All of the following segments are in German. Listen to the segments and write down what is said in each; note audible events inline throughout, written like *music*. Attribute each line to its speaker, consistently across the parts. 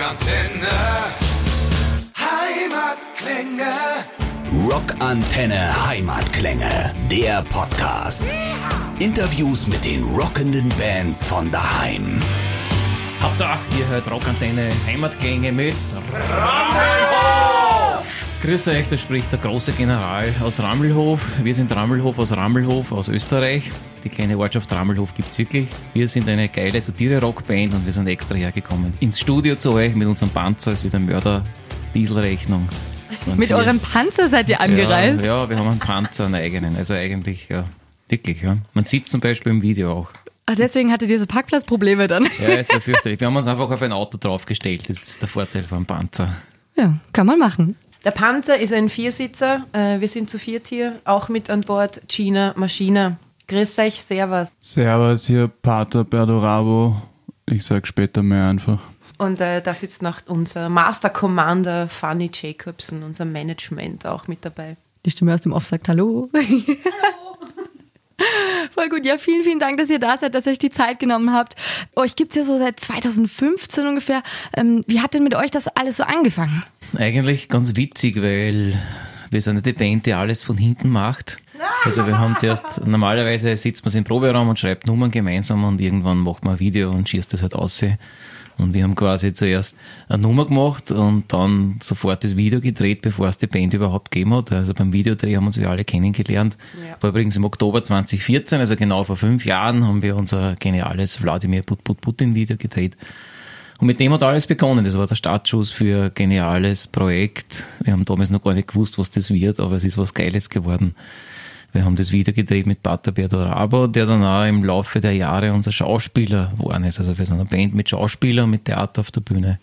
Speaker 1: Rockantenne. Heimatklänge.
Speaker 2: Rockantenne Heimatklänge, der Podcast. Interviews mit den rockenden Bands von daheim.
Speaker 3: Habt ihr acht, ihr hört Rockantenne Heimatklänge mit Grüß euch, da spricht der große General aus Rammelhof. Wir sind Rammelhof aus Rammelhof aus Österreich. Die kleine Ortschaft Rammelhof gibt's wirklich. Wir sind eine geile Satire-Rockband und wir sind extra hergekommen ins Studio zu euch mit unserem Panzer. Es wird eine Mörder-Dieselrechnung.
Speaker 4: Mit eurem Panzer seid ihr angereist?
Speaker 3: Ja, ja, wir haben einen Panzer, einen eigenen. Also eigentlich, ja, wirklich, ja. Man sieht zum Beispiel im Video auch.
Speaker 4: Ach, deswegen hattet ihr so Parkplatzprobleme dann.
Speaker 3: Ja, es war fürchterlich. Wir haben uns einfach auf ein Auto draufgestellt. Das ist der Vorteil vom Panzer.
Speaker 4: Ja, kann man machen.
Speaker 5: Der Panzer ist ein Viersitzer. Äh, wir sind zu viert hier. Auch mit an Bord Gina Maschina. Grüß euch, Servus.
Speaker 6: Servus, hier Pater Berdorabo. Ich sag später mehr einfach.
Speaker 5: Und äh, da sitzt noch unser Master Commander Fanny Jacobson, unser Management auch mit dabei.
Speaker 4: Die Stimme aus dem Off sagt Hallo. *laughs* Voll gut. Ja, vielen, vielen Dank, dass ihr da seid, dass ihr euch die Zeit genommen habt. Euch gibt's ja so seit 2015 ungefähr. Ähm, wie hat denn mit euch das alles so angefangen?
Speaker 3: Eigentlich ganz witzig, weil wir sind die Band, die alles von hinten macht. Also wir haben zuerst, normalerweise sitzt man im Proberaum und schreibt Nummern gemeinsam und irgendwann macht man ein Video und schießt das halt aus. Und wir haben quasi zuerst eine Nummer gemacht und dann sofort das Video gedreht, bevor es die Band überhaupt gegeben hat. Also beim Videodreh haben uns wir alle kennengelernt.
Speaker 5: Ja.
Speaker 3: War übrigens im Oktober 2014, also genau vor fünf Jahren, haben wir unser geniales Wladimir Put Put Putin Video gedreht. Und mit dem hat alles begonnen. Das war der Startschuss für ein geniales Projekt. Wir haben damals noch gar nicht gewusst, was das wird, aber es ist was Geiles geworden. Wir haben das Video gedreht mit Pater Berdorabo, der dann auch im Laufe der Jahre unser Schauspieler geworden ist. Also wir sind eine Band mit Schauspieler und mit Theater auf der Bühne.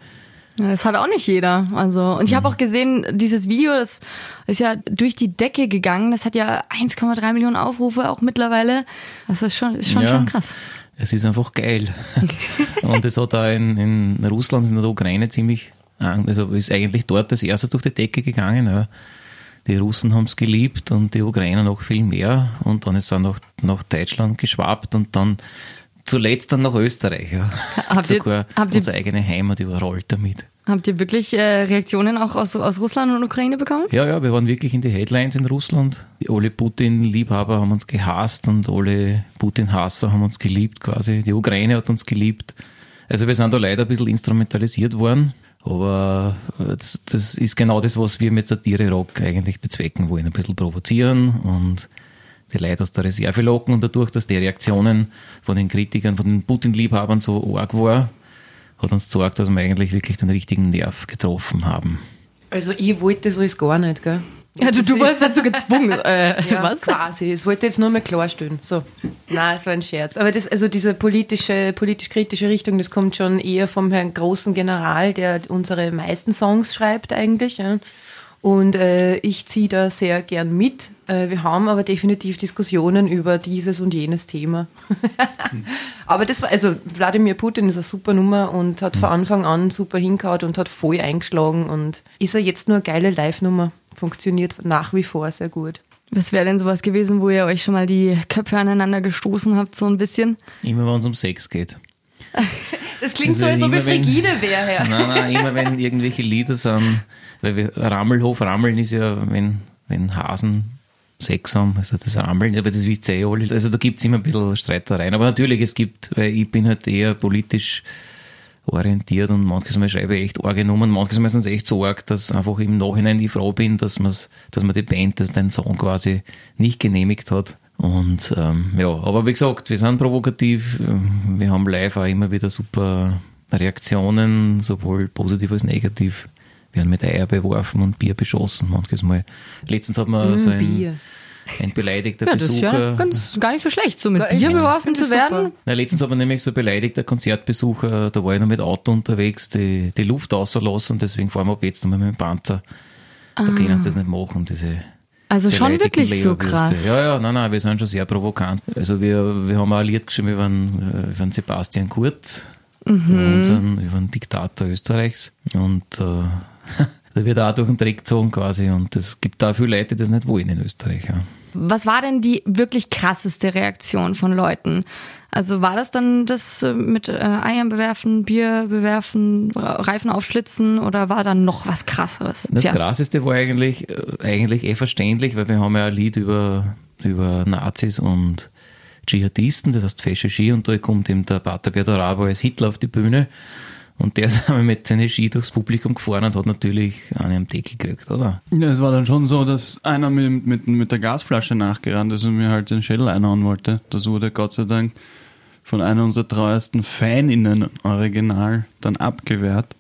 Speaker 4: Ja, Das hat auch nicht jeder. Also, und ich habe auch gesehen, dieses Video, das ist ja durch die Decke gegangen. Das hat ja 1,3 Millionen Aufrufe auch mittlerweile. Das ist schon, ist schon,
Speaker 3: Ja.
Speaker 4: schon krass.
Speaker 3: Es ist einfach geil. *laughs* und es hat da in, in Russland, in der Ukraine ziemlich, also ist eigentlich dort das erste durch die Decke gegangen. Ja. Die Russen haben es geliebt und die Ukrainer noch viel mehr. Und dann ist es auch nach, nach Deutschland geschwappt und dann zuletzt dann nach Österreich. Ja. *laughs*
Speaker 4: Habt ihr-
Speaker 3: Sogar
Speaker 4: habt ihr-
Speaker 3: unsere eigene Heimat überrollt damit.
Speaker 4: Habt ihr wirklich äh, Reaktionen auch aus, aus Russland und Ukraine bekommen?
Speaker 3: Ja, ja, wir waren wirklich in die Headlines in Russland. Alle Putin-Liebhaber haben uns gehasst und alle Putin-Hasser haben uns geliebt quasi. Die Ukraine hat uns geliebt. Also wir sind da leider ein bisschen instrumentalisiert worden. Aber äh, das, das ist genau das, was wir mit Satire-Rock eigentlich bezwecken wollen. Ein bisschen provozieren und die Leute aus der Reserve locken und dadurch, dass die Reaktionen von den Kritikern, von den Putin-Liebhabern so arg war, hat uns gezeigt, dass wir eigentlich wirklich den richtigen Nerv getroffen haben.
Speaker 5: Also ich wollte das alles gar nicht, gell?
Speaker 4: Ja, du, du wurdest dazu gezwungen. Äh, *laughs*
Speaker 5: Ja,
Speaker 4: was?
Speaker 5: quasi. Das wollte ich jetzt nur mal klarstellen. So. Nein, es war ein Scherz. Aber das, also diese politische, politisch-kritische Richtung, das kommt schon eher vom Herrn großen General, der unsere meisten Songs schreibt eigentlich. Ja. Und äh, ich ziehe da sehr gern mit. Äh, wir haben aber definitiv Diskussionen über dieses und jenes Thema. *laughs* aber das war, also Wladimir Putin ist eine super Nummer und hat von Anfang an super hingehauen und hat voll eingeschlagen und ist er jetzt nur eine geile Live-Nummer. Funktioniert nach wie vor sehr gut.
Speaker 4: Was wäre denn sowas gewesen, wo ihr euch schon mal die Köpfe aneinander gestoßen habt, so ein bisschen?
Speaker 3: Immer wenn es um Sex geht. *laughs*
Speaker 5: Das klingt
Speaker 3: Also
Speaker 5: so, als ob ich frigide wäre, Herr.
Speaker 3: Nein, nein, immer wenn irgendwelche Lieder sind, weil wir Rammelhof, Rammeln ist ja, wenn, wenn Hasen Sex haben, also das Rammeln, aber das wisst ihr eh alle. Also da gibt's immer ein bisschen Streitereien. Aber natürlich, es gibt, weil ich bin halt eher politisch orientiert und manches Mal schreibe ich echt arge Nummern, manches Mal sind es echt so arg, dass einfach im Nachhinein ich froh bin, dass, man's, dass man die Band das, den Song quasi nicht genehmigt hat. Und ähm, ja, aber wie gesagt, wir sind provokativ, wir haben live auch immer wieder super Reaktionen, sowohl positiv als negativ. Wir werden mit Eier beworfen und Bier beschossen manches Mal. Letztens hat man so ein,
Speaker 5: Mm, Bier.
Speaker 3: Ein beleidigter
Speaker 4: Ja, das ist
Speaker 3: Besucher.
Speaker 4: ja ganz, gar nicht so schlecht, so mit
Speaker 5: ich
Speaker 4: Bier beworfen zu werden.
Speaker 3: Na, letztens man nämlich so ein beleidigter Konzertbesucher, da war ich noch mit Auto unterwegs, die, die Luft auslassen, deswegen fahren wir ab jetzt nochmal mit dem Panzer. Da können sie das nicht machen, diese
Speaker 4: Also schon wirklich so
Speaker 3: Leberwürste.
Speaker 4: krass.
Speaker 3: Ja, ja, nein, nein, wir sind schon sehr provokant. Also wir, wir haben auch ein Lied geschrieben über einen, äh, über einen Sebastian Kurz,
Speaker 4: Mhm.
Speaker 3: unseren, über einen Diktator Österreichs. Und äh, *laughs* da wird auch durch den Dreck gezogen quasi. Und es gibt da viele Leute, die das nicht wollen in Österreich. Ja.
Speaker 4: Was war denn die wirklich krasseste Reaktion von Leuten, Also war das dann das äh, mit äh, Eiern bewerfen, Bier bewerfen, Reifen aufschlitzen oder war dann noch was krasseres?
Speaker 3: Das
Speaker 4: Tja.
Speaker 3: Krasseste war eigentlich, äh, eigentlich eh verständlich, weil wir haben ja ein Lied über, über Nazis und Dschihadisten, das heißt Fesche Ski und da kommt eben der Pater Bertorabo als Hitler auf die Bühne und der *laughs* ist einmal mit seinen Ski durchs Publikum gefahren und hat natürlich einen am Deckel gekriegt, oder?
Speaker 6: Ja, es war dann schon so, dass einer mit, mit, mit der Gasflasche nachgerannt ist und mir halt den Schädel einhauen wollte. Das wurde Gott sei Dank von einer unserer treuesten Faninnen original dann abgewehrt.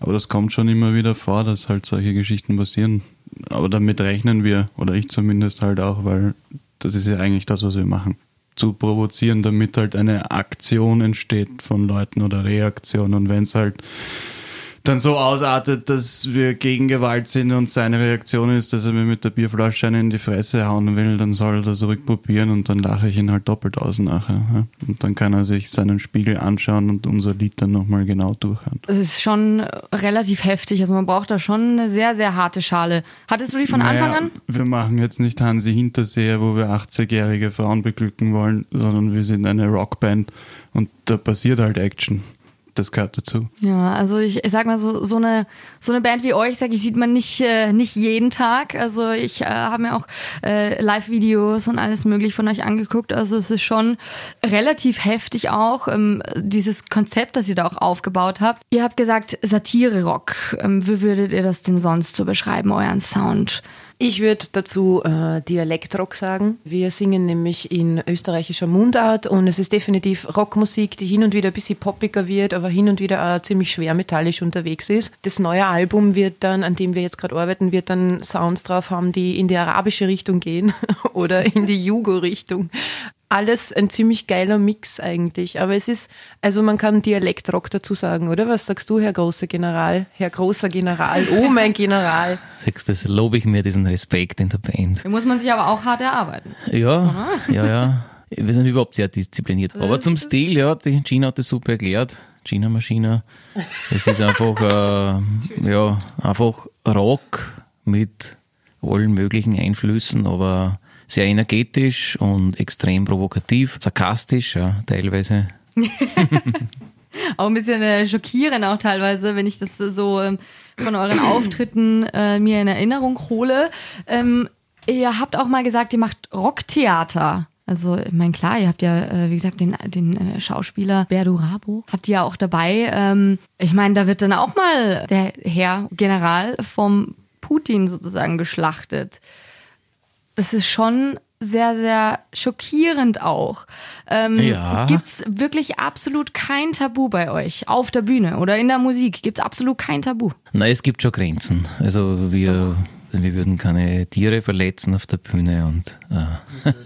Speaker 6: Aber das kommt schon immer wieder vor, dass halt solche Geschichten passieren. Aber damit rechnen wir, oder ich zumindest halt auch, weil das ist ja eigentlich das, was wir machen. Zu provozieren, damit halt eine Aktion entsteht von Leuten oder Reaktion. Und wenn es halt dann so ausartet, dass wir gegen Gewalt sind und seine Reaktion ist, dass er mir mit der Bierflasche einen in die Fresse hauen will, dann soll er das rückprobieren und dann lache ich ihn halt doppelt aus nachher. Und dann kann er sich seinen Spiegel anschauen und unser Lied dann nochmal genau durchhören.
Speaker 4: Es ist schon relativ heftig. Also man braucht da schon eine sehr, sehr harte Schale. Hattest du die von Anfang
Speaker 6: Naja,
Speaker 4: an?
Speaker 6: Wir machen jetzt nicht Hansi Hinterseher, wo wir 80-jährige Frauen beglücken wollen, sondern wir sind eine Rockband und da passiert halt Action. Das gehört dazu.
Speaker 4: Ja, also ich, ich sag mal so so eine so eine Band wie euch, sag ich, sieht man nicht äh, nicht jeden Tag. Also ich äh, habe mir auch äh, Live-Videos und alles möglich von euch angeguckt. Also es ist schon relativ heftig auch ähm, dieses Konzept, das ihr da auch aufgebaut habt. Ihr habt gesagt Satire-Rock. Ähm, wie würdet ihr das denn sonst so beschreiben, euren Sound?
Speaker 5: Ich würde dazu äh, Dialektrock sagen. Wir singen nämlich in österreichischer Mundart und es ist definitiv Rockmusik, die hin und wieder ein bisschen poppiger wird, aber hin und wieder auch ziemlich schwer metallisch unterwegs ist. Das neue Album wird dann, an dem wir jetzt gerade arbeiten, wird dann Sounds drauf haben, die in die arabische Richtung gehen *laughs* oder in die Jugo-Richtung. Alles ein ziemlich geiler Mix eigentlich. Aber es ist, also man kann Dialektrock dazu sagen, oder? Was sagst du, Herr großer General? Herr großer General, oh mein *laughs* General.
Speaker 3: Sechs, das lobe ich mir, diesen Respekt in der Band.
Speaker 4: Da muss man sich aber auch hart erarbeiten.
Speaker 3: Ja, ja, ja. Wir sind überhaupt sehr diszipliniert. Aber zum Stil, ja, die Gina hat das super erklärt. Gina Maschina. Es ist einfach, äh, ja, einfach Rock mit allen möglichen Einflüssen, aber sehr energetisch und extrem provokativ, sarkastisch, ja, teilweise. *laughs*
Speaker 4: Auch ein bisschen äh, schockierend auch teilweise, wenn ich das so ähm, von euren *clears throat* Auftritten äh, mir in Erinnerung hole. Ähm, ihr habt auch mal gesagt, ihr macht Rocktheater. Also, ich meine, klar, ihr habt ja, äh, wie gesagt, den, den äh, Schauspieler Berdurabo, habt ihr ja auch dabei. Ähm, ich meine, da wird dann auch mal der Herr General vom Putin sozusagen geschlachtet. Das ist schon sehr, sehr schockierend auch. Ähm,
Speaker 3: Ja.
Speaker 4: Gibt's wirklich absolut kein Tabu bei euch auf der Bühne oder in der Musik? Gibt's absolut kein Tabu?
Speaker 3: Nein, es gibt schon Grenzen. Also wir, wir würden keine Tiere verletzen auf der Bühne und äh, *laughs*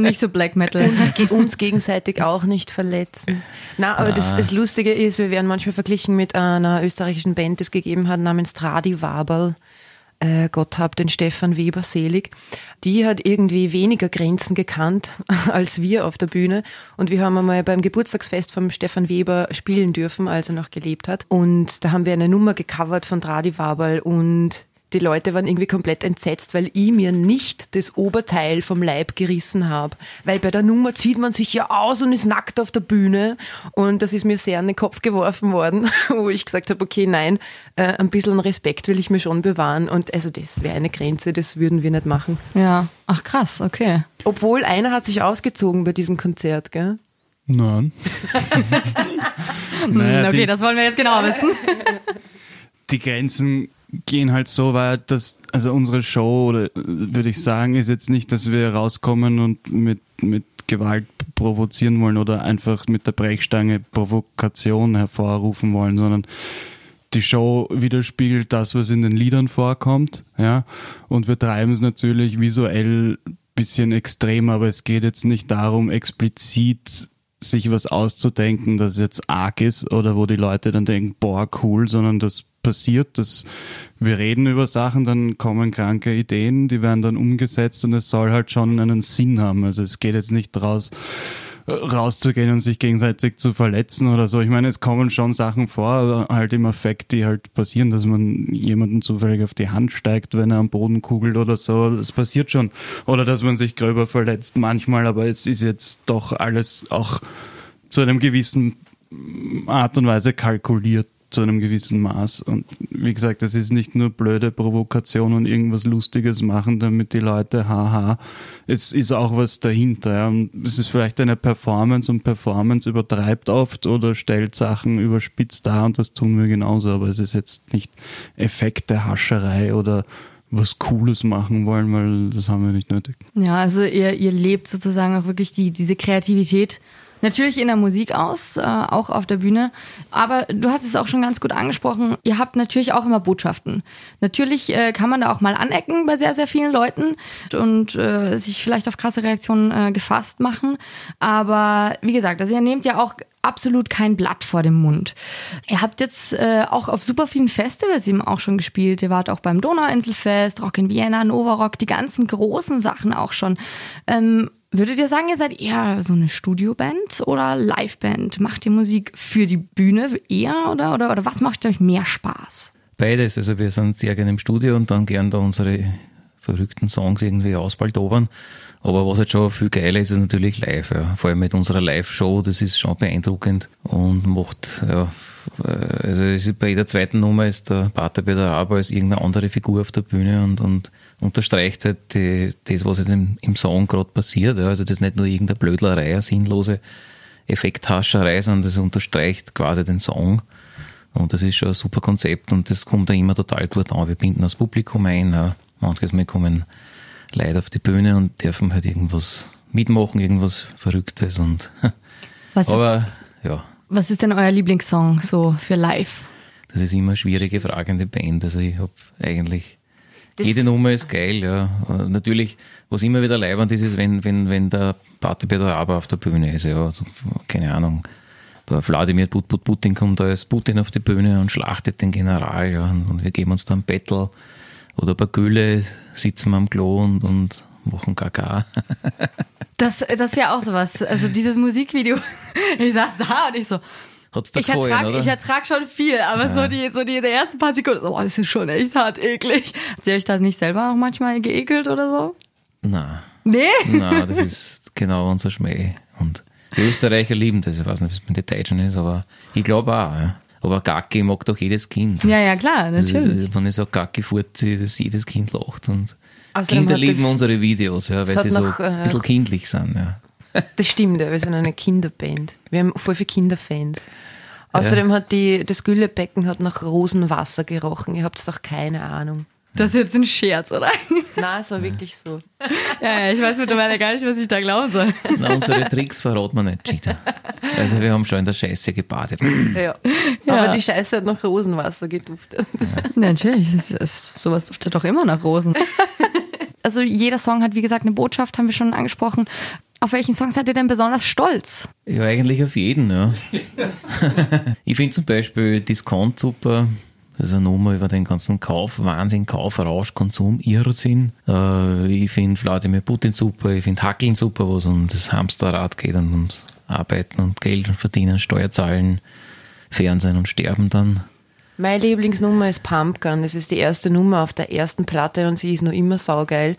Speaker 4: Nicht so Black Metal.
Speaker 5: uns, ge uns gegenseitig auch nicht verletzen. Na, aber das, das Lustige ist, wir werden manchmal verglichen mit einer österreichischen Band, die es gegeben hat, namens Tradi Waberl. Äh, Gott hab den Stefan Weber selig. Die hat irgendwie weniger Grenzen gekannt *laughs* als wir auf der Bühne. Und wir haben einmal beim Geburtstagsfest vom Stefan Weber spielen dürfen, als er noch gelebt hat. Und da haben wir eine Nummer gecovert von Tradi Waberl und die Leute waren irgendwie komplett entsetzt, weil ich mir nicht das Oberteil vom Leib gerissen habe. Weil bei der Nummer zieht man sich ja aus und ist nackt auf der Bühne. Und das ist mir sehr an den Kopf geworfen worden, *laughs* wo ich gesagt habe, okay, nein, äh, ein bisschen Respekt will ich mir schon bewahren. Und also das wäre eine Grenze, das würden wir nicht machen.
Speaker 4: Ja. Ach krass, okay.
Speaker 5: Obwohl einer hat sich ausgezogen bei diesem Konzert, gell?
Speaker 6: Nein. *laughs*
Speaker 4: Hm,
Speaker 6: Naja,
Speaker 4: okay,
Speaker 6: die-
Speaker 4: das wollen wir jetzt genau wissen.
Speaker 6: die Grenzen gehen halt so weit, dass, also unsere Show, oder würde ich sagen, ist jetzt nicht, dass wir rauskommen und mit, mit Gewalt provozieren wollen oder einfach mit der Brechstange Provokation hervorrufen wollen, sondern die Show widerspiegelt das, was in den Liedern vorkommt, ja, und wir treiben es natürlich visuell bisschen extrem, aber es geht jetzt nicht darum, explizit sich was auszudenken, das jetzt arg ist oder wo die Leute dann denken, boah, cool, sondern das passiert, dass wir reden über Sachen, dann kommen kranke Ideen, die werden dann umgesetzt und es soll halt schon einen Sinn haben. Also es geht jetzt nicht draus, rauszugehen und sich gegenseitig zu verletzen oder so. Ich meine, es kommen schon Sachen vor, aber halt im Effekt, die halt passieren, dass man jemanden zufällig auf die Hand steigt, wenn er am Boden kugelt oder so. Das passiert schon. Oder dass man sich gröber verletzt manchmal, aber es ist jetzt doch alles auch zu einem gewissen Art und Weise kalkuliert zu einem gewissen Maß. Und wie gesagt, das ist nicht nur blöde Provokation und irgendwas Lustiges machen, damit die Leute haha. Es ist auch was dahinter. Ja. Es ist vielleicht eine Performance und Performance übertreibt oft oder stellt Sachen überspitzt dar und das tun wir genauso. Aber es ist jetzt nicht Effekte, Hascherei oder was Cooles machen wollen, weil das haben wir nicht nötig.
Speaker 4: Ja, also ihr, ihr lebt sozusagen auch wirklich die, diese Kreativität Natürlich in der Musik aus, äh, auch auf der Bühne. Aber du hast es auch schon ganz gut angesprochen. Ihr habt natürlich auch immer Botschaften. Natürlich äh, kann man da auch mal anecken bei sehr, sehr vielen Leuten und äh, sich vielleicht auf krasse Reaktionen äh, gefasst machen. Aber wie gesagt, also ihr nehmt ja auch absolut kein Blatt vor dem Mund. Ihr habt jetzt äh, auch auf super vielen Festivals eben auch schon gespielt. Ihr wart auch beim Donauinselfest, Rock in Vienna, Nova Rock, die ganzen großen Sachen auch schon. Ähm, Würdet ihr sagen, ihr seid eher so eine Studioband oder Liveband? Macht ihr Musik für die Bühne eher oder, oder, oder was macht euch mehr Spaß?
Speaker 3: Beides. Also wir sind sehr gerne im Studio und dann gern da unsere verrückten Songs irgendwie ausbaldobern. Aber was halt schon viel geiler ist, ist natürlich live. Ja. Vor allem mit unserer Live-Show, das ist schon beeindruckend und macht, ja, also bei jeder zweiten Nummer ist der Pater Peter Raber als irgendeine andere Figur auf der Bühne und, und unterstreicht halt die, das, was jetzt im, im Song gerade passiert. Ja. Also das ist nicht nur irgendeine Blödlerei, eine sinnlose Effekthascherei, sondern das unterstreicht quasi den Song. Und das ist schon ein super Konzept und das kommt da immer total gut an. Wir binden das Publikum ein. Ja. Manchmal kommen Leute auf die Bühne und dürfen halt irgendwas mitmachen, irgendwas Verrücktes und *laughs*
Speaker 4: was
Speaker 3: aber
Speaker 4: ist,
Speaker 3: ja.
Speaker 4: Was ist denn euer Lieblingssong so für live?
Speaker 3: Das ist immer eine schwierige Frage in der Band. Also ich habe eigentlich das jede Nummer ist geil, ja. Natürlich, was immer wieder leibend ist, ist, wenn, wenn, wenn der Party Peter Raber auf der Bühne ist, ja. Also, keine Ahnung. Der Wladimir Putin kommt da als Putin auf die Bühne und schlachtet den General, ja. Und wir geben uns da ein Battle oder bei Gülle sitzen wir am Klo und, und machen Gaga.
Speaker 4: das, das ist ja auch sowas. Also dieses Musikvideo, *laughs* ich saß da und ich so, ich ertrage ertrag schon viel, aber ja. so, die, so die, die ersten paar Sekunden, oh, das ist schon echt hart eklig. Habt ihr euch das nicht selber auch manchmal geekelt oder so?
Speaker 3: Nein.
Speaker 4: Nee?
Speaker 3: Nein, das ist genau unser Schmäh. Und die Österreicher lieben das. Ich weiß nicht, es mit den Deutschen ist, aber ich glaube auch. Ja. Aber Gacki mag doch jedes Kind.
Speaker 4: Ja, ja, klar, natürlich.
Speaker 3: Ist, wenn ich sage Gacki furzi, dass jedes Kind lacht. Und Außerdem Kinder lieben das, unsere Videos, ja, weil sie noch, so ein bisschen äh, kindlich sind. Ja.
Speaker 5: Das stimmt, ja, wir sind eine Kinderband. Wir haben voll viele Kinderfans. Außerdem ja. hat die, das Güllebecken hat nach Rosenwasser gerochen. Ihr habt doch keine Ahnung.
Speaker 4: Das ist jetzt ein Scherz, oder? *laughs*
Speaker 5: Nein, es war wirklich so.
Speaker 4: Ja, ja, ich weiß mittlerweile gar nicht, was ich da glauben soll.
Speaker 3: Na, unsere Tricks verraten wir nicht, Cheater. Also wir haben schon in der Scheiße gebadet.
Speaker 5: Ja. ja. Aber die Scheiße hat nach Rosenwasser geduftet. Ja.
Speaker 4: Natürlich, das ist, sowas duftet doch immer nach Rosen. *laughs* Also jeder Song hat, wie gesagt, eine Botschaft, haben wir schon angesprochen. Auf welchen Song seid ihr denn besonders stolz?
Speaker 3: Ja, eigentlich auf jeden, ja. *laughs* ich finde zum Beispiel Discount super. Das ist eine Nummer über den ganzen Kauf, Wahnsinn, Kauf, Rausch, Konsum, Irrsinn. Äh, ich finde Wladimir Putin super, ich finde Hackeln super, wo es um das Hamsterrad geht und ums Arbeiten und Geld verdienen, Steuer zahlen, Fernsehen und sterben dann.
Speaker 5: Meine Lieblingsnummer ist Pumpgun. Das ist die erste Nummer auf der ersten Platte und sie ist noch immer saugeil.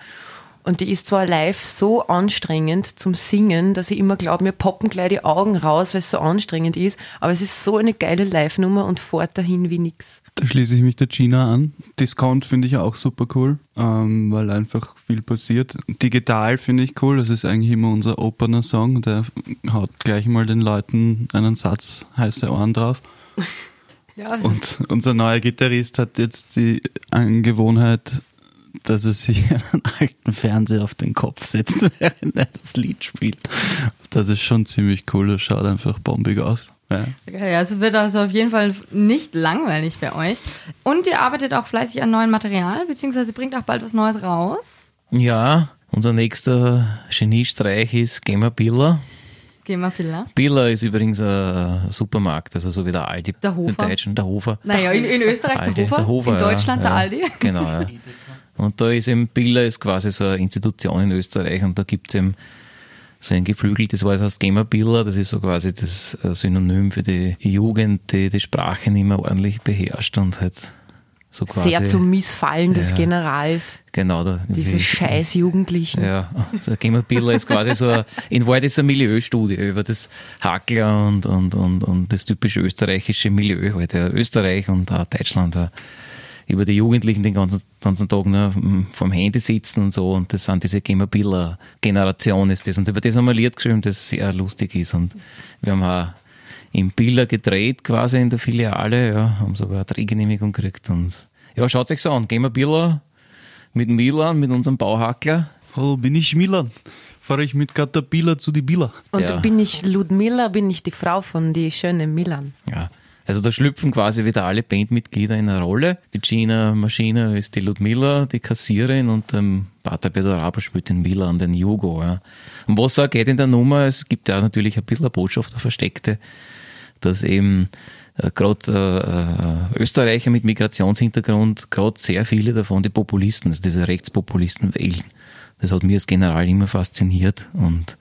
Speaker 5: Und die ist zwar live so anstrengend zum Singen, dass ich immer glaube, mir poppen gleich die Augen raus, weil es so anstrengend ist. Aber es ist so eine geile Live-Nummer und fort dahin wie nix.
Speaker 6: Da schließe ich mich der Gina an. Discount finde ich auch super cool, ähm, weil einfach viel passiert. Digital finde ich cool, das ist eigentlich immer unser Opener-Song. Der haut gleich mal den Leuten einen Satz heiße Ohren drauf. Ja, und unser neuer Gitarrist hat jetzt die Angewohnheit, dass er sich *laughs* einen alten Fernseher auf den Kopf setzt, *laughs* während er das Lied spielt. Das ist schon ziemlich cool, das schaut einfach bombig aus. Ja.
Speaker 4: Okay, also wird also auf jeden Fall nicht langweilig bei euch. Und ihr arbeitet auch fleißig an neuen Material, beziehungsweise bringt auch bald was Neues raus.
Speaker 3: Ja, unser nächster Geniestreich ist Gamer Billa.
Speaker 4: Gamer Billa.
Speaker 3: Billa ist übrigens ein Supermarkt, also so wie der Aldi.
Speaker 4: Der Hofer.
Speaker 3: Deutschen, der Hofer.
Speaker 4: Naja, in, in Österreich Aldi, der, Hofer, der Hofer, in Deutschland ja, der Aldi.
Speaker 3: Genau, ja. Und da ist eben Billa ist quasi so eine Institution in Österreich und da gibt es eben so ein geflügeltes Wort heißt Gamerbiller, das ist so quasi das äh, Synonym für die Jugend, die die Sprache nicht mehr ordentlich beherrscht und halt so quasi.
Speaker 5: Sehr zum Missfallen des
Speaker 3: Ja.
Speaker 5: Generals.
Speaker 3: Genau, da,
Speaker 5: Diese scheiß Jugendlichen.
Speaker 3: Ja, also Gamerbiller ist quasi so, ein, in Wahrheit ist es eine Milieustudie über das Hackler und, und, und, und das typische österreichische Milieu, halt, ja, Österreich und auch Deutschland, ja, über die Jugendlichen den ganzen, ganzen Tag nur vom Handy sitzen und so und das sind diese Gamerbiller-Generation ist das und über das haben wir ein Lied geschrieben, das sehr lustig ist und wir haben auch im Biller gedreht quasi in der Filiale, ja, haben sogar eine Drehgenehmigung gekriegt und ja, schaut euch so an, Gamerbiller mit Milan, mit unserem Bauhackler,
Speaker 6: Hallo, bin ich Milan. Fahre ich mit Caterpillar zu die Billa.
Speaker 5: Und
Speaker 3: Ja.
Speaker 5: bin ich Ludmilla, bin ich die Frau von die schöne Milan.
Speaker 3: Ja, also da schlüpfen quasi wieder alle Bandmitglieder in eine Rolle. Die Gina Maschine ist die Ludmilla, die Kassiererin und ähm, Pater Bedoraba spielt den Milan, den Jugo. Ja. Und was auch geht in der Nummer, es gibt ja natürlich ein bisschen eine Botschaft, eine versteckte, dass eben äh, gerade äh, Österreicher mit Migrationshintergrund, gerade sehr viele davon die Populisten, also diese Rechtspopulisten wählen. Das hat mir als General immer fasziniert und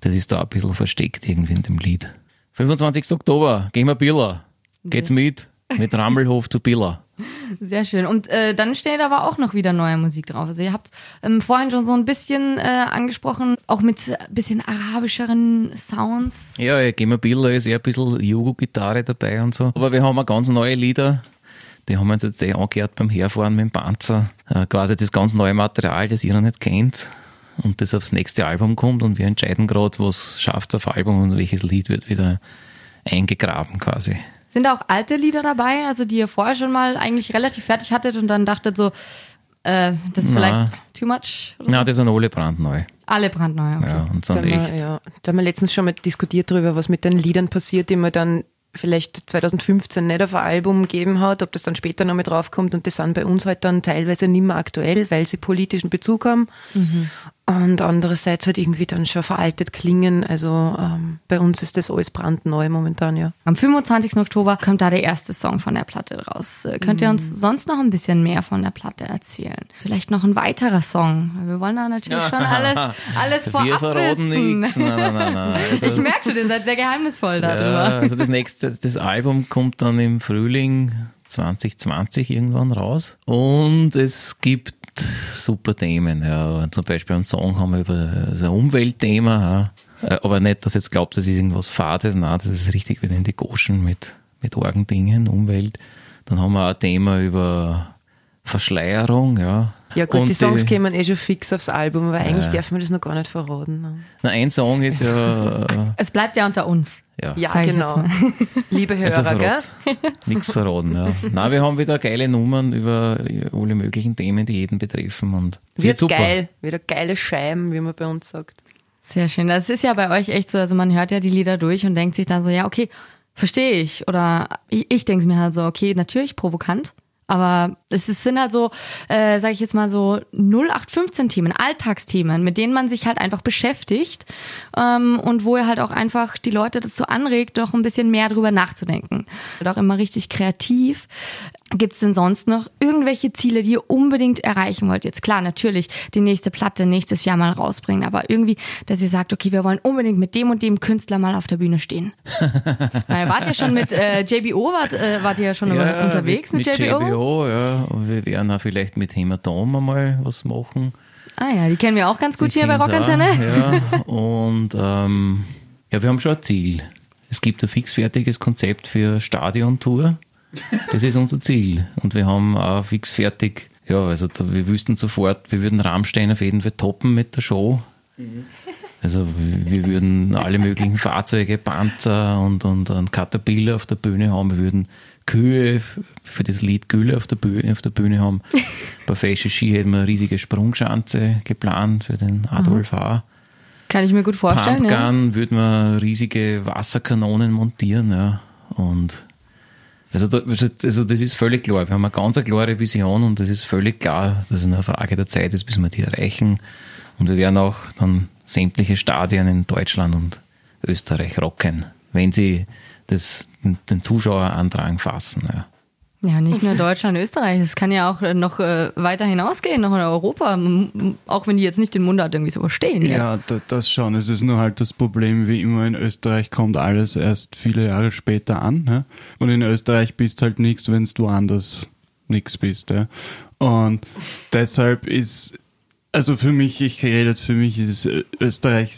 Speaker 3: das ist da ein bisschen versteckt irgendwie in dem Lied. 25. Oktober, gehen wir Billa. Geht's mit? Mit Rammelhof zu Billa.
Speaker 4: Sehr schön. Und äh, dann steht aber auch noch wieder neue Musik drauf. Also ihr habt ähm, vorhin schon so ein bisschen äh, angesprochen, auch mit ein bisschen arabischeren Sounds.
Speaker 3: Ja, ja wir Billa ist eher ein bisschen Jugo-Gitarre dabei und so. Aber wir haben auch ganz neue Lieder. Die haben wir uns jetzt eh angehört beim Herfahren mit dem Panzer. Äh, quasi das ganz neue Material, das ihr noch nicht kennt. Und das aufs nächste Album kommt und wir entscheiden gerade, was schafft auf Album und welches Lied wird wieder eingegraben quasi.
Speaker 4: Sind da auch alte Lieder dabei, also die ihr vorher schon mal eigentlich relativ fertig hattet und dann dachtet so, äh, das ist
Speaker 3: Na.
Speaker 4: vielleicht too much? Oder
Speaker 3: Ja,
Speaker 4: so?
Speaker 3: das sind alle brandneu.
Speaker 4: Alle brandneu, okay.
Speaker 3: Ja, und
Speaker 5: Da
Speaker 3: sind
Speaker 5: haben, wir,
Speaker 3: echt.
Speaker 5: ja, da haben wir letztens schon mal diskutiert darüber, was mit den Liedern passiert, die man dann vielleicht 2015 nicht auf ein Album gegeben hat, ob das dann später noch mit draufkommt und das sind bei uns halt dann teilweise nicht mehr aktuell, weil sie politischen Bezug haben und andererseits halt irgendwie dann schon veraltet klingen. Also ähm, bei uns ist das alles brandneu momentan, ja.
Speaker 4: Am 25. Oktober kommt da der erste Song von der Platte raus. Äh, Könnt ihr uns sonst noch ein bisschen mehr von der Platte erzählen? Vielleicht noch ein weiterer Song. Wir wollen da natürlich schon *laughs* alles, alles vorab
Speaker 3: Wir verraten nichts. Nein, nein, nein, nein. *laughs* Also,
Speaker 4: Ich merke schon, ihr seid sehr geheimnisvoll
Speaker 3: Ja,
Speaker 4: darüber.
Speaker 3: also das nächste, das Album kommt dann im Frühling 2020 irgendwann raus. Und es gibt super Themen. Ja. Zum Beispiel einen Song haben wir über so ein Umweltthema. Ja. Äh, Aber nicht, dass ihr jetzt glaubt, das ist irgendwas Fades. Nein, das ist richtig wieder in die Goschen mit, mit Orgendingen, Umwelt. Dann haben wir auch ein Thema über Verschleierung. Ja,
Speaker 5: Ja gut,
Speaker 3: Und
Speaker 5: die Songs kämen eh schon fix aufs Album, aber eigentlich darf man das noch gar nicht verraten. ne?
Speaker 3: Na, ein Song ist ja... äh, *laughs*
Speaker 4: Es bleibt ja unter uns.
Speaker 3: Ja.
Speaker 5: Ja, genau. *laughs* Liebe
Speaker 3: Also
Speaker 5: Hörer, gell?
Speaker 3: verrat's. Nichts verraten, ja. *laughs* Nein, wir haben wieder geile Nummern über alle möglichen Themen, die jeden betreffen und
Speaker 5: Wird
Speaker 3: super.
Speaker 5: geil, wieder geile Scheiben, wie man bei uns sagt.
Speaker 4: Sehr schön. Das ist ja bei euch echt so, also man hört ja die Lieder durch und denkt sich dann so, ja, okay, verstehe ich. Oder ich, ich denke mir halt so, okay, natürlich provokant. Aber es sind halt so, äh, sage ich jetzt mal so 0815-Themen, Alltagsthemen, mit denen man sich halt einfach beschäftigt ähm, und wo er halt auch einfach die Leute dazu anregt, doch ein bisschen mehr drüber nachzudenken. Und auch immer richtig kreativ. Gibt es denn sonst noch irgendwelche Ziele, die ihr unbedingt erreichen wollt? Jetzt klar, natürlich die nächste Platte nächstes Jahr mal rausbringen, aber irgendwie, dass ihr sagt, okay, wir wollen unbedingt mit dem und dem Künstler mal auf der Bühne stehen. *laughs* Weil wart ihr schon mit äh, JBO, wart, äh, wart ihr ja schon
Speaker 3: Ja,
Speaker 4: unterwegs mit,
Speaker 3: mit
Speaker 4: JBO?
Speaker 3: JBO, ja. Und wir werden auch vielleicht mit Hämatom einmal was machen.
Speaker 4: Ah ja, die kennen wir auch ganz gut
Speaker 3: Die
Speaker 4: hier bei Rockantenne.
Speaker 3: Ja, *laughs* und ähm, ja, wir haben schon ein Ziel. Es gibt ein fixfertiges Konzept für Stadiontour. Das ist unser Ziel. Und wir haben auch fix fertig, ja, also da, wir wüssten sofort, wir würden Rammstein auf jeden Fall toppen mit der Show. Also wir würden alle möglichen Fahrzeuge, Panzer und, und einen Caterpillar auf der Bühne haben. Wir würden Kühe für das Lied Gülle auf der Bühne, auf der Bühne haben. Bei Fashion Ski hätten wir eine riesige Sprungschanze geplant für den Adolf H.
Speaker 4: Kann ich mir gut vorstellen. Ja.
Speaker 3: Pumpgun würden wir riesige Wasserkanonen montieren, ja. Und also, da, also also das ist völlig klar. Wir haben eine ganz klare Vision und es ist völlig klar, dass es eine Frage der Zeit ist, bis wir die erreichen. Und wir werden auch dann sämtliche Stadien in Deutschland und Österreich rocken, wenn sie das, den Zuschauerandrang fassen. Ja.
Speaker 4: Ja, nicht nur Deutschland, *laughs* Österreich. Es kann ja auch äh, noch äh, weiter hinausgehen, noch in Europa. Auch wenn die jetzt nicht den Mundart irgendwie so verstehen.
Speaker 6: Ja, da, das schon. Es ist nur halt das Problem, wie immer in Österreich kommt alles erst viele Jahre später an. Ne? Und in Österreich bist halt nichts, wenn du woanders nichts bist. Ja? Und deshalb ist, also für mich, ich rede jetzt für mich, ist Ö- Österreich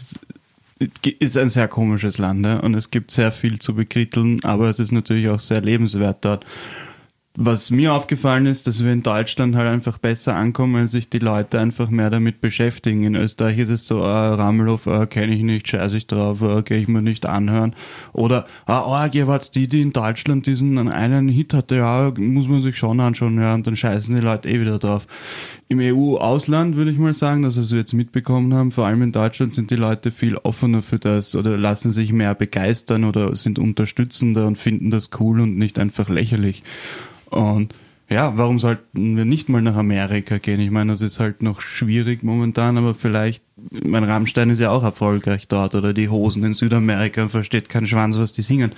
Speaker 6: ist ein sehr komisches Land ja? und es gibt sehr viel zu bekritteln, aber es ist natürlich auch sehr lebenswert dort. Was mir aufgefallen ist, dass wir in Deutschland halt einfach besser ankommen, weil sich die Leute einfach mehr damit beschäftigen. In Österreich ist es so, ah, Ramelhof, ah, kenne ich nicht, scheiße ich drauf, ah, gehe ich mir nicht anhören. Oder, ah, oh, ihr wart die, die in Deutschland diesen einen Hit hatte, ja, muss man sich schon anschauen, ja, und dann scheißen die Leute eh wieder drauf. Im EU-Ausland würde ich mal sagen, dass wir jetzt mitbekommen haben, vor allem in Deutschland sind die Leute viel offener für das oder lassen sich mehr begeistern oder sind unterstützender und finden das cool und nicht einfach lächerlich. Und ja, warum sollten wir nicht mal nach Amerika gehen? Ich meine, das ist halt noch schwierig momentan, aber vielleicht, mein Rammstein ist ja auch erfolgreich dort oder die Hosen in Südamerika versteht kein Schwanz, was die singen.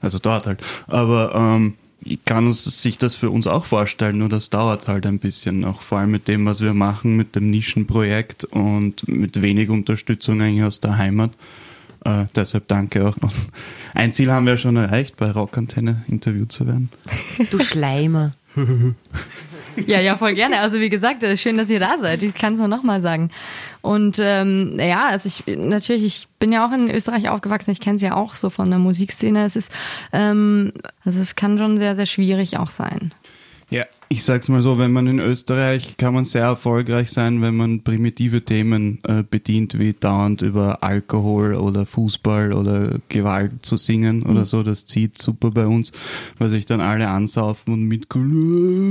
Speaker 6: Also dort halt. Aber ähm, kann uns sich das für uns auch vorstellen, nur das dauert halt ein bisschen noch, vor allem mit dem, was wir machen, mit dem Nischenprojekt und mit wenig Unterstützung eigentlich aus der Heimat. Äh, deshalb danke auch. Ein Ziel haben wir schon erreicht, bei Rockantenne interviewt zu werden.
Speaker 5: Du Schleimer. *laughs*
Speaker 4: Ja, ja, voll gerne. Also wie gesagt, äh, schön, dass ihr da seid. Ich kann es nur nochmal sagen. Und ähm, ja, also ich natürlich, ich bin ja auch in Österreich aufgewachsen. Ich kenne es ja auch so von der Musikszene. Es ist, ähm, also es kann schon sehr, sehr schwierig auch sein.
Speaker 6: Ja, ich sag's mal so, wenn man in Österreich kann man sehr erfolgreich sein, wenn man primitive Themen äh, bedient, wie dauernd über Alkohol oder Fußball oder Gewalt zu singen oder so. Das zieht super bei uns, weil sich dann alle ansaufen und mit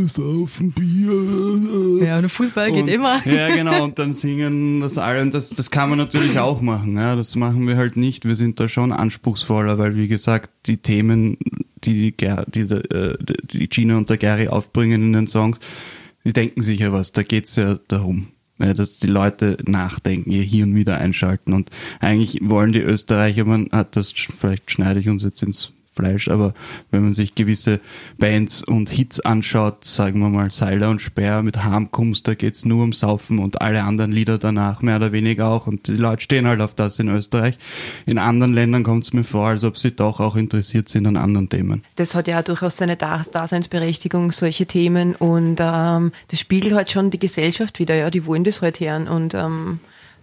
Speaker 6: saufen Bier.
Speaker 4: Ja, und Fußball geht
Speaker 6: Und-
Speaker 4: immer. *laughs*
Speaker 6: Ja, genau, und dann singen das alle. Und das, das kann man natürlich auch machen. Ja, das machen wir halt nicht. Wir sind da schon anspruchsvoller, weil, wie gesagt, die Themen, die die, Ger- die, äh, die Gina und der Gary aufbringen in den Songs, die denken sich ja was. Da geht's ja darum. Dass die Leute nachdenken, ihr hier und wieder einschalten. Und eigentlich wollen die Österreicher, man hat das, vielleicht schneide ich uns jetzt ins Fleisch, aber wenn man sich gewisse Bands und Hits anschaut, sagen wir mal Seiler und Speer mit Harmkums, da geht's nur um Saufen und alle anderen Lieder danach mehr oder weniger auch und die Leute stehen halt auf das in Österreich. In anderen Ländern kommt es mir vor, als ob sie doch auch interessiert sind an anderen Themen.
Speaker 5: Das hat ja durchaus seine Da- Daseinsberechtigung, solche Themen. Und ähm, das spiegelt halt schon die Gesellschaft wieder, ja, die wollen das halt hören. Und ähm,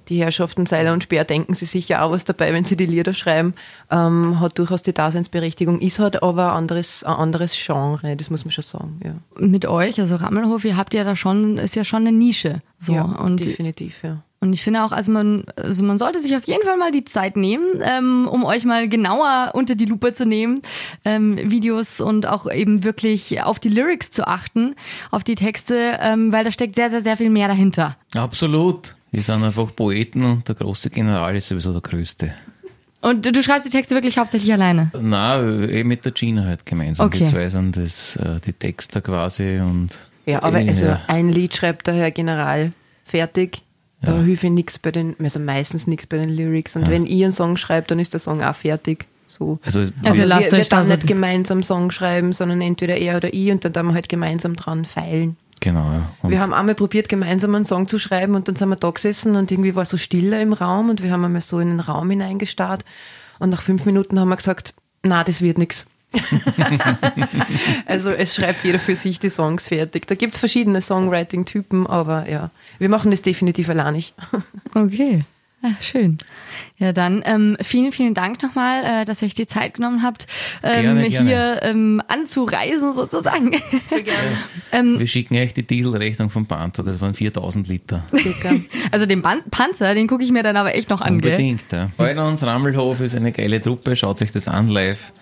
Speaker 5: die Herrschaften Seiler und Speer denken sie sicher auch was dabei, wenn sie die Lieder schreiben. Ähm, hat durchaus die Daseinsberechtigung, ist halt aber ein anderes, ein anderes Genre, das muss man schon sagen, ja.
Speaker 4: Mit euch, also Rammelhof, ihr habt ja da schon, ist ja schon eine Nische. So.
Speaker 5: ja,
Speaker 4: und
Speaker 5: definitiv, ja.
Speaker 4: Und ich finde auch, also man, also man sollte sich auf jeden Fall mal die Zeit nehmen, ähm, um euch mal genauer unter die Lupe zu nehmen, ähm, Videos und auch eben wirklich auf die Lyrics zu achten, auf die Texte, ähm, weil da steckt sehr, sehr, sehr viel mehr dahinter.
Speaker 3: Absolut. Wir sind einfach Poeten und der große General ist sowieso der Größte.
Speaker 4: Und du, schreibst die Texte wirklich hauptsächlich alleine.
Speaker 3: Na, eh mit der Gina halt gemeinsam.
Speaker 4: Okay.
Speaker 3: Die zwei sind das, äh, die Texter quasi und.
Speaker 5: Ja, aber
Speaker 3: eh,
Speaker 5: also
Speaker 3: ja.
Speaker 5: ein Lied schreibt der Herr General fertig. Da
Speaker 3: Ja.
Speaker 5: hilft ich nichts bei den, also meistens nichts bei den Lyrics. Und wenn ich einen Song schreibe, dann ist der Song auch fertig. So.
Speaker 3: Also,
Speaker 4: Also
Speaker 5: wir,
Speaker 4: lasst
Speaker 5: wir
Speaker 4: euch da
Speaker 5: dann nicht gemeinsam Song schreiben, sondern entweder er oder ich und dann dann wir halt gemeinsam dran feilen.
Speaker 3: Genau. Ja. Und
Speaker 5: wir haben einmal probiert, gemeinsam einen Song zu schreiben und dann sind wir da gesessen und irgendwie war so stiller im Raum und wir haben einmal so in den Raum hineingestarrt und nach fünf Minuten haben wir gesagt, na, das wird nichts. *laughs* also es schreibt jeder für sich die Songs fertig. Da gibt es verschiedene Songwriting-Typen, aber ja, wir machen das definitiv allein nicht.
Speaker 4: Okay. Ach, schön. Ja, dann ähm, vielen, vielen Dank nochmal, äh, dass ihr euch die Zeit genommen habt, ähm,
Speaker 3: Gerne, gerne.
Speaker 4: hier ähm, anzureisen sozusagen. *laughs* ähm,
Speaker 3: wir schicken euch die Dieselrechnung vom Panzer, das waren 4000 Liter. *laughs*
Speaker 4: Also den Ban Panzer, den gucke ich mir dann aber echt noch an, gell?
Speaker 3: Unbedingt, ja. Eulenons Rammelhof ist eine geile Truppe, schaut sich das an live,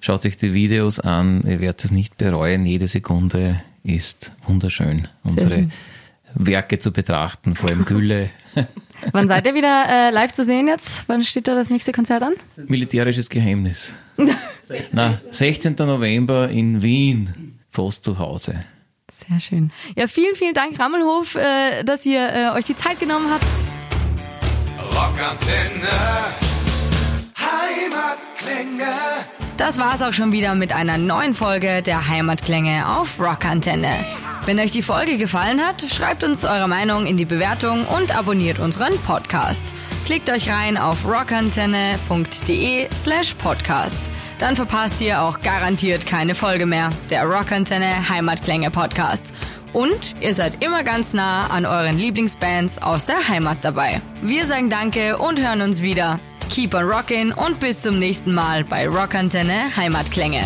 Speaker 3: schaut sich die Videos an, ihr werdet es nicht bereuen, jede Sekunde ist wunderschön, unsere. Werke zu betrachten, vor allem Gülle. *laughs*
Speaker 4: Wann seid ihr wieder äh, live zu sehen jetzt? Wann steht da das nächste Konzert an?
Speaker 3: Militärisches Geheimnis. Na, 16. November in Wien, fast zu Hause.
Speaker 4: Sehr schön. Ja, vielen, vielen Dank, Rammelhof, äh, dass ihr äh, euch die Zeit genommen habt.
Speaker 1: Rockantenne, Heimatklänge.
Speaker 4: Das war's auch schon wieder mit einer neuen Folge der Heimatklänge auf Rockantenne. Wenn euch die Folge gefallen hat, schreibt uns eure Meinung in die Bewertung und abonniert unseren Podcast. Klickt euch rein auf rockantenne.de slash podcast. Dann verpasst ihr auch garantiert keine Folge mehr der Rockantenne Heimatklänge Podcast. Und ihr seid immer ganz nah an euren Lieblingsbands aus der Heimat dabei. Wir sagen Danke und hören uns wieder. Keep on rockin' und bis zum nächsten Mal bei Rockantenne Heimatklänge.